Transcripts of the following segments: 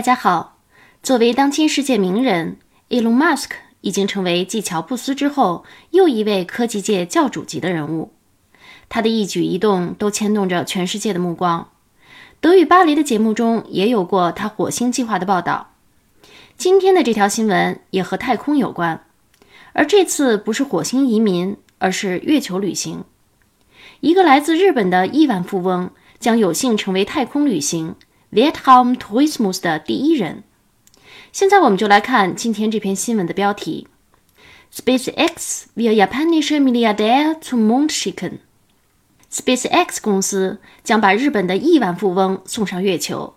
大家好。作为当今世界名人，Elon Musk 已经成为继乔布斯之后又一位科技界教主级的人物。他的一举一动都牵动着全世界的目光。德语巴黎的节目中也有过他火星计划的报道。今天的这条新闻也和太空有关，而这次不是火星移民，而是月球旅行。一个来自日本的亿万富翁将有幸成为太空旅行 Vietnam Tourism's 的第一人。现在我们就来看今天这篇新闻的标题：SpaceX will Japanische Milliardär zum Mond schicken。SpaceX 公司将把日本的亿万富翁送上月球。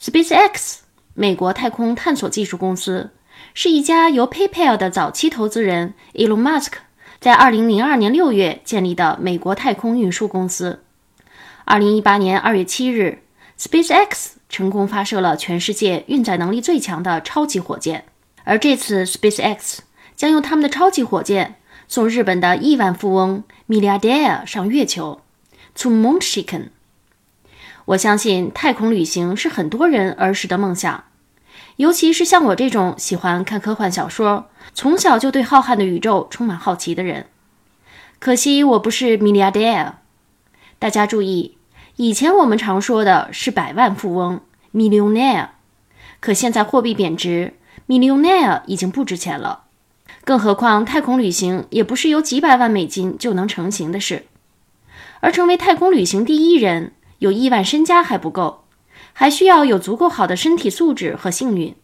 SpaceX，美国太空探索技术公司，是一家由 PayPal 的早期投资人 Elon Musk 在2002年6月建立的美国太空运输公司。2018年2月7日，SpaceX。成功发射了全世界运载能力最强的超级火箭，而这次 SpaceX 将用他们的超级火箭送日本的亿万富翁 Milliardaire 上月球，to Moon Chicken。我相信太空旅行是很多人儿时的梦想，尤其是像我这种喜欢看科幻小说、从小就对浩瀚的宇宙充满好奇的人。可惜我不是 Milliardaire。大家注意。以前我们常说的是百万富翁 （millionaire），可现在货币贬值，millionaire 已经不值钱了。更何况太空旅行也不是有几百万美金就能成行的事，而成为太空旅行第一人，有亿万身家还不够，还需要有足够好的身体素质和幸运。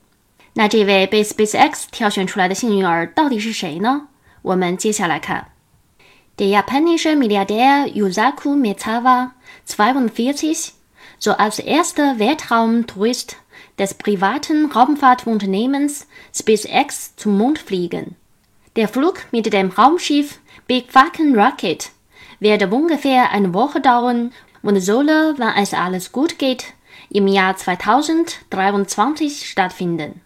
那这位被 SpaceX 挑选出来的幸运儿到底是谁呢？我们接下来看。Der japanische Milliardär Yusaku Maezawa, 42, soll als erster Weltraumtourist des privaten Raumfahrtunternehmens SpaceX zum Mond fliegen. Der Flug mit dem Raumschiff Big Falcon Rocket werde ungefähr eine Woche dauern und solle, wenn es alles gut geht, im Jahr 2023 stattfinden,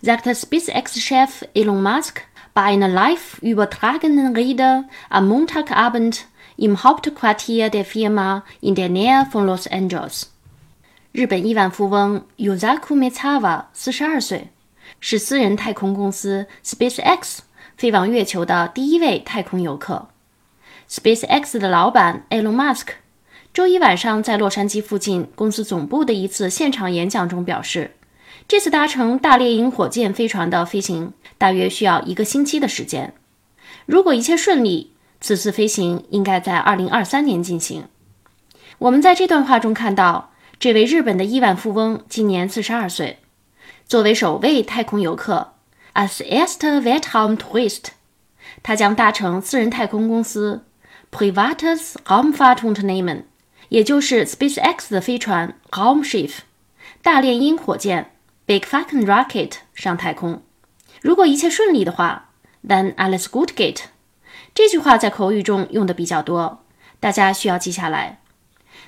sagte SpaceX-Chef Elon Musk bei einer live übertragenen Rede am Montagabend im Hauptquartier der Firma in der Nähe von Los Angeles。日本亿万富翁 Yusaku Maezawa 四十二岁，是私人太空公司 SpaceX 飞往月球的第一位太空游客。SpaceX 的老板 Elon Musk 周一晚上在洛杉矶附近公司总部的一次现场演讲中表示。这次搭乘大猎鹰火箭飞船的飞行大约需要一个星期的时间。如果一切顺利，此次飞行应该在2023年进行。我们在这段话中看到，这位日本的亿万富翁今年42岁，作为首位太空游客 a s e s t e r Weltraum t w i s t 他将搭乘私人太空公司 Privates Raumfahrtunternehmen，也就是 SpaceX 的飞船 Raumschiff 大猎鹰火箭。Big Falcon Rocket 上太空。如果一切顺利的话，Then Alice Goodgate 这句话在口语中用的比较多，大家需要记下来。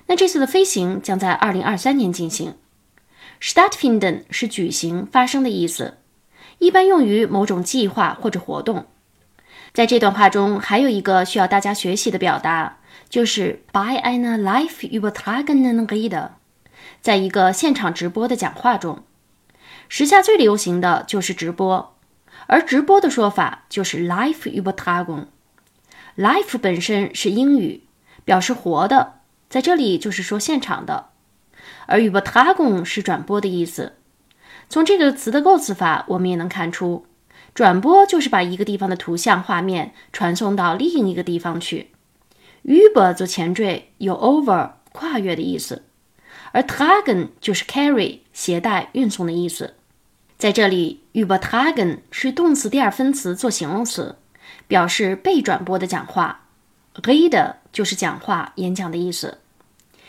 那这次的飞行将在2023年进行。Stattfinden 是举行、发生的意思，一般用于某种计划或者活动。在这段话中，还有一个需要大家学习的表达，就是 By einer live übertragenen Rede，在一个现场直播的讲话中。时下最流行的就是直播，而直播的说法就是 live übertragung。Life 本身是英语，表示活的，在这里就是说现场的，而 übertragung 是转播的意思。从这个词的构词法，我们也能看出，转播就是把一个地方的图像画面传送到另一个地方去。über 做前缀，有 over 跨越的意思，而 tragen 就是 carry 携带、运送的意思。在这里，übertragen 是动词第二分词做形容词，表示被转播的讲话。rede 就是讲话、演讲的意思。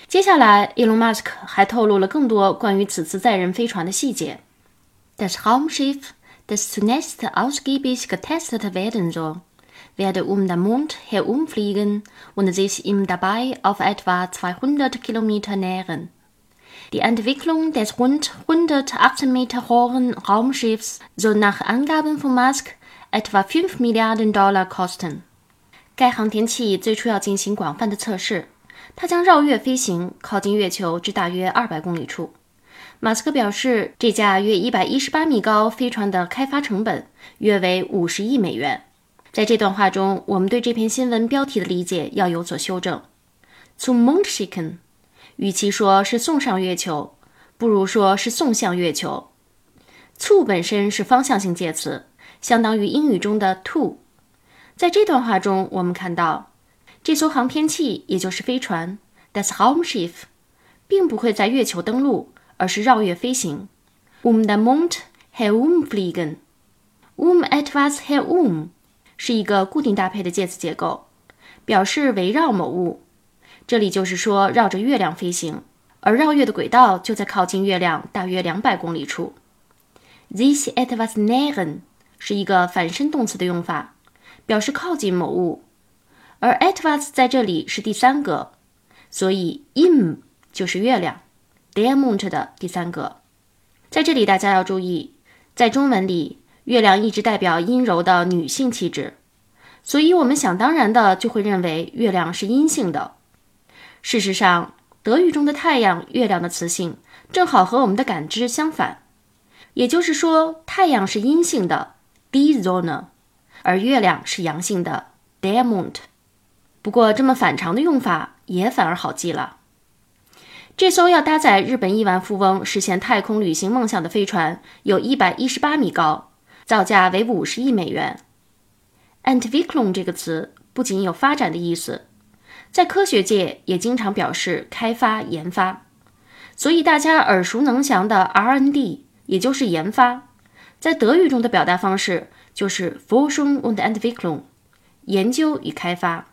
接下来，Elon Musk 还透露了更多关于此次载人飞船的细节。Das Raumschiff, das zunächst ausgiebig getestet werden soll, werde um den Mond herumfliegen und sich ihm dabei auf etwa 200 Kilometer nähern. Die Entwicklung des rund 118 Meter hohen Raumschiffs soll nach Angaben von Musk etwa 5 Milliarden Dollar kosten。该航天器最初要进行广泛的测试，它将绕月飞行，靠近月球至大约200公里处。马斯克表示，这架约一百一十八米高飞船的开发成本约为五十亿美元。在这段话中，我们对这篇新闻标题的理解要有所修正。To Moon Shikon，与其说是送上月球，不如说是送向月球。to 本身是方向性介词，相当于英语中的 to。在这段话中，我们看到这艘航天器，也就是飞船，das Raumschiff，并不会在月球登陆，而是绕月飞行。Um den Mond herumfliegen。Um etwas herum 是一个固定搭配的介词结构，表示围绕某物。这里就是说绕着月亮飞行，而绕月的轨道就在靠近月亮大约两百公里处。This etwas nähern 是一个反身动词的用法，表示靠近某物，而 etwas 在这里是第三格，所以 im 就是月亮，der Mond 的第三格。在这里大家要注意，在中文里，月亮一直代表阴柔的女性气质，所以我们想当然的就会认为月亮是阴性的。事实上，德语中的太阳、月亮的词性正好和我们的感知相反。也就是说，太阳是阴性的，die Sonne，而月亮是阳性的，der Mond。不过，这么反常的用法也反而好记了。这艘要搭载日本亿万富翁实现太空旅行梦想的飞船，有一百一十八米高，造价为五十亿美元。Entwicklung 这个词不仅有发展的意思，在科学界也经常表示开发、研发。所以大家耳熟能详的 R&D。也就是研发，在德语中的表达方式就是 Forschung und Entwicklung，研究与开发。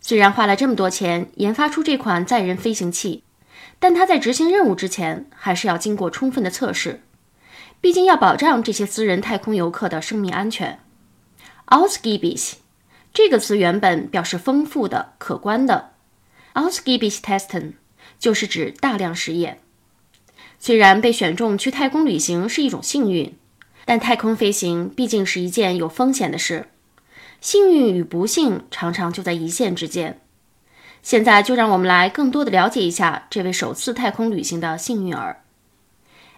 虽然花了这么多钱研发出这款载人飞行器，但它在执行任务之前还是要经过充分的测试，毕竟要保障这些私人太空游客的生命安全。Ausgiebig 这个词原本表示丰富的、可观的，Ausgiebig testen 就是指大量实验。虽然被选中去太空旅行是一种幸运，但太空飞行毕竟是一件有风险的事，幸运与不幸常常就在一线之间。现在就让我们来更多的了解一下这位首次太空旅行的幸运儿。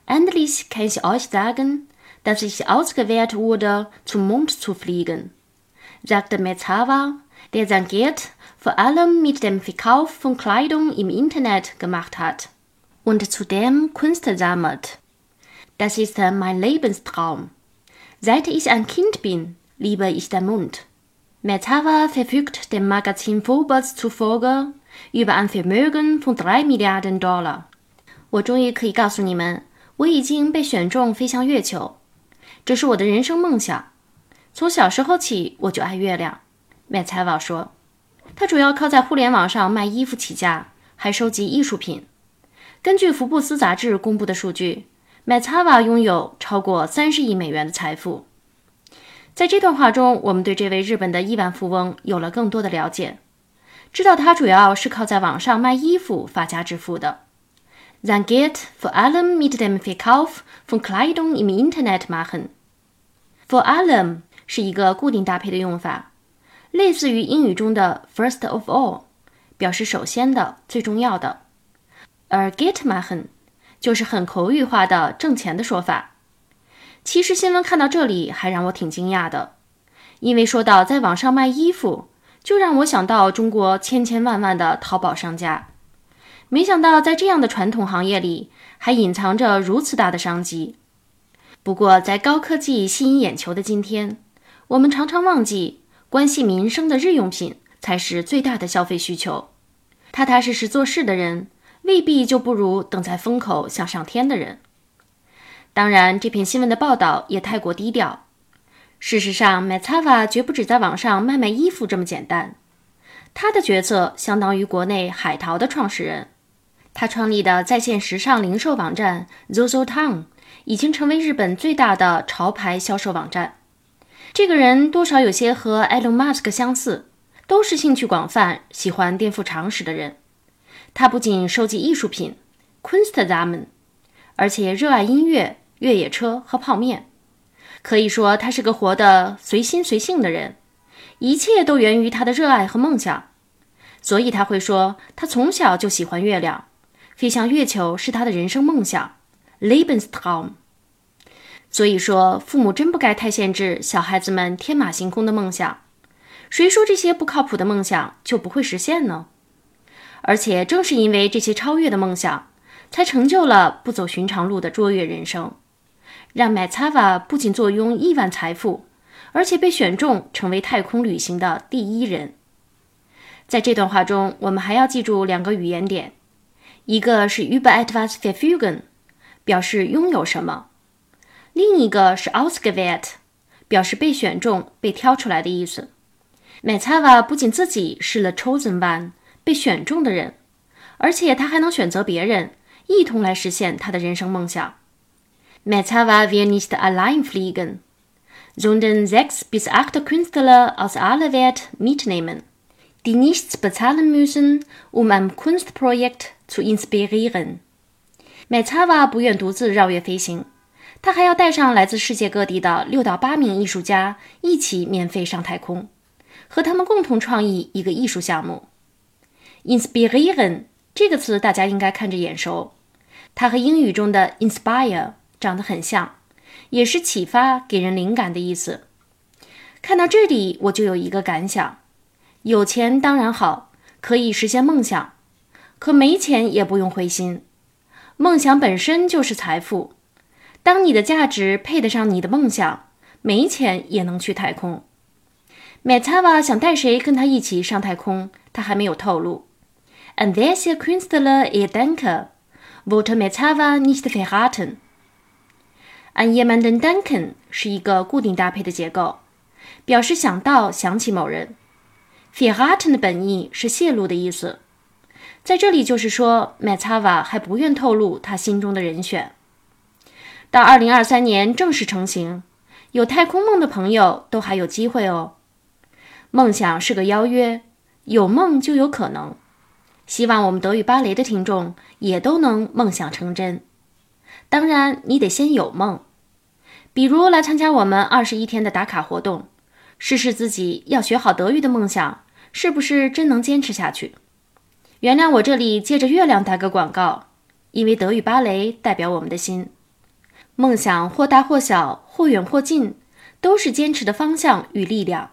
Endlich kann ich euch sagen, dass ich ausgewählt wurde, zum Mond zu fliegen, sagte Metzawa, der sein Geld vor allem mit dem Verkauf von Kleidung im Internet gemacht hat. und zudem Kunst sammelt. Das ist mein Lebenstraum. Seit ich ein Kind bin, liebe ich den Mund. Merzawa verfügt dem Magazin Forbes zufolge über ein Vermögen von drei Milliarden Dollar. 我终于可以告诉你们，我已经被选中飞向月球，这是我的人生梦想。从小时候起，我就爱月亮。麦采瓦说，他主要靠在互联网上卖衣服起家，还收集艺术品。根据福布斯杂志公布的数据， 麦查瓦拥有超过三十亿美元的财富。在这段话中，我们对这位日本的亿万富翁有了更多的了解，知道他主要是靠在网上卖衣服发家致富的。Sein Geld vor allem mit dem Verkauf von Kleidung im Internet machen. Vor allem 是一个固定搭配的用法，类似于英语中的 first of all，表示首先的、最重要的。而 get machen 就是很口语化的挣钱的说法。其实新闻看到这里还让我挺惊讶的，因为说到在网上卖衣服，就让我想到中国千千万万的淘宝商家。没想到在这样的传统行业里，还隐藏着如此大的商机。不过在高科技吸引眼球的今天，我们常常忘记，关系民生的日用品才是最大的消费需求。踏踏实实做事的人。未必就不如等在风口想上天的人。当然，这篇新闻的报道也太过低调。事实上 m a t a v a 绝不止在网上卖卖衣服这么简单。他的角色相当于国内海淘的创始人。他创立的在线时尚零售网站 ZOZOTOWN 已经成为日本最大的潮牌销售网站。这个人多少有些和 Elon Musk 相似，都是兴趣广泛、喜欢颠覆常识的人。他不仅收集艺术品 Kunstsammen，而且热爱音乐、越野车和泡面。可以说，他是个活得随心随性的人，一切都源于他的热爱和梦想。所以他会说，他从小就喜欢月亮，飞向月球是他的人生梦想。Lebenstraum。所以说，父母真不该太限制小孩子们天马行空的梦想。谁说这些不靠谱的梦想就不会实现呢？而且正是因为这些超越的梦想，才成就了不走寻常路的卓越人生，让 m a t a v a 不仅坐拥亿万财富，而且被选中成为太空旅行的第一人。在这段话中，我们还要记住两个语言点，一个是 über etwas verfügen，表示拥有什么；另一个是 ausgewählt，表示被选中、被挑出来的意思。m a t a v a 不仅自己是 the chosen one，被选中的人，而且他还能选择别人，一同来实现他的人生梦想。m a t a v a will nicht allein fliegen, sondern sechs bis acht Künstler aus aller Welt mitnehmen, die nichts bezahlen müssen, um am Kunstprojekt zu inspirieren. m a t a v a 不愿独自绕月飞行，他还要带上来自世界各地的六到八名艺术家一起免费上太空。和他们共同创意一个艺术项目。Inspiration 这个词大家应该看着眼熟，它和英语中的 inspire 长得很像，也是启发、给人灵感的意思。看到这里，我就有一个感想：有钱当然好，可以实现梦想，可没钱也不用灰心。梦想本身就是财富，当你的价值配得上你的梦想，没钱也能去太空。m e t a v a 想带谁跟他一起上太空，他还没有透露。And this is Künstler e Denker, wollte m e t a v a nicht verraten. An jemanden denken 是一个固定搭配的结构，表示想到、想起某人。Verraten 的本意是泄露的意思，在这里就是说 m e t a v a 还不愿透露他心中的人选。到2023年正式成型，有太空梦的朋友都还有机会哦。梦想是个邀约，有梦就有可能。希望我们德语芭蕾的听众也都能梦想成真。当然，你得先有梦，比如来参加我们二十一天的打卡活动，试试自己要学好德语的梦想是不是真能坚持下去。原谅我这里借着月亮打个广告，因为德语芭蕾代表我们的心。梦想或大或小，或远或近，都是坚持的方向与力量。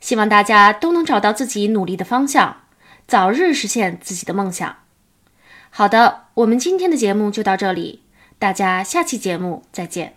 希望大家都能找到自己努力的方向，早日实现自己的梦想。好的，我们今天的节目就到这里，大家下期节目再见。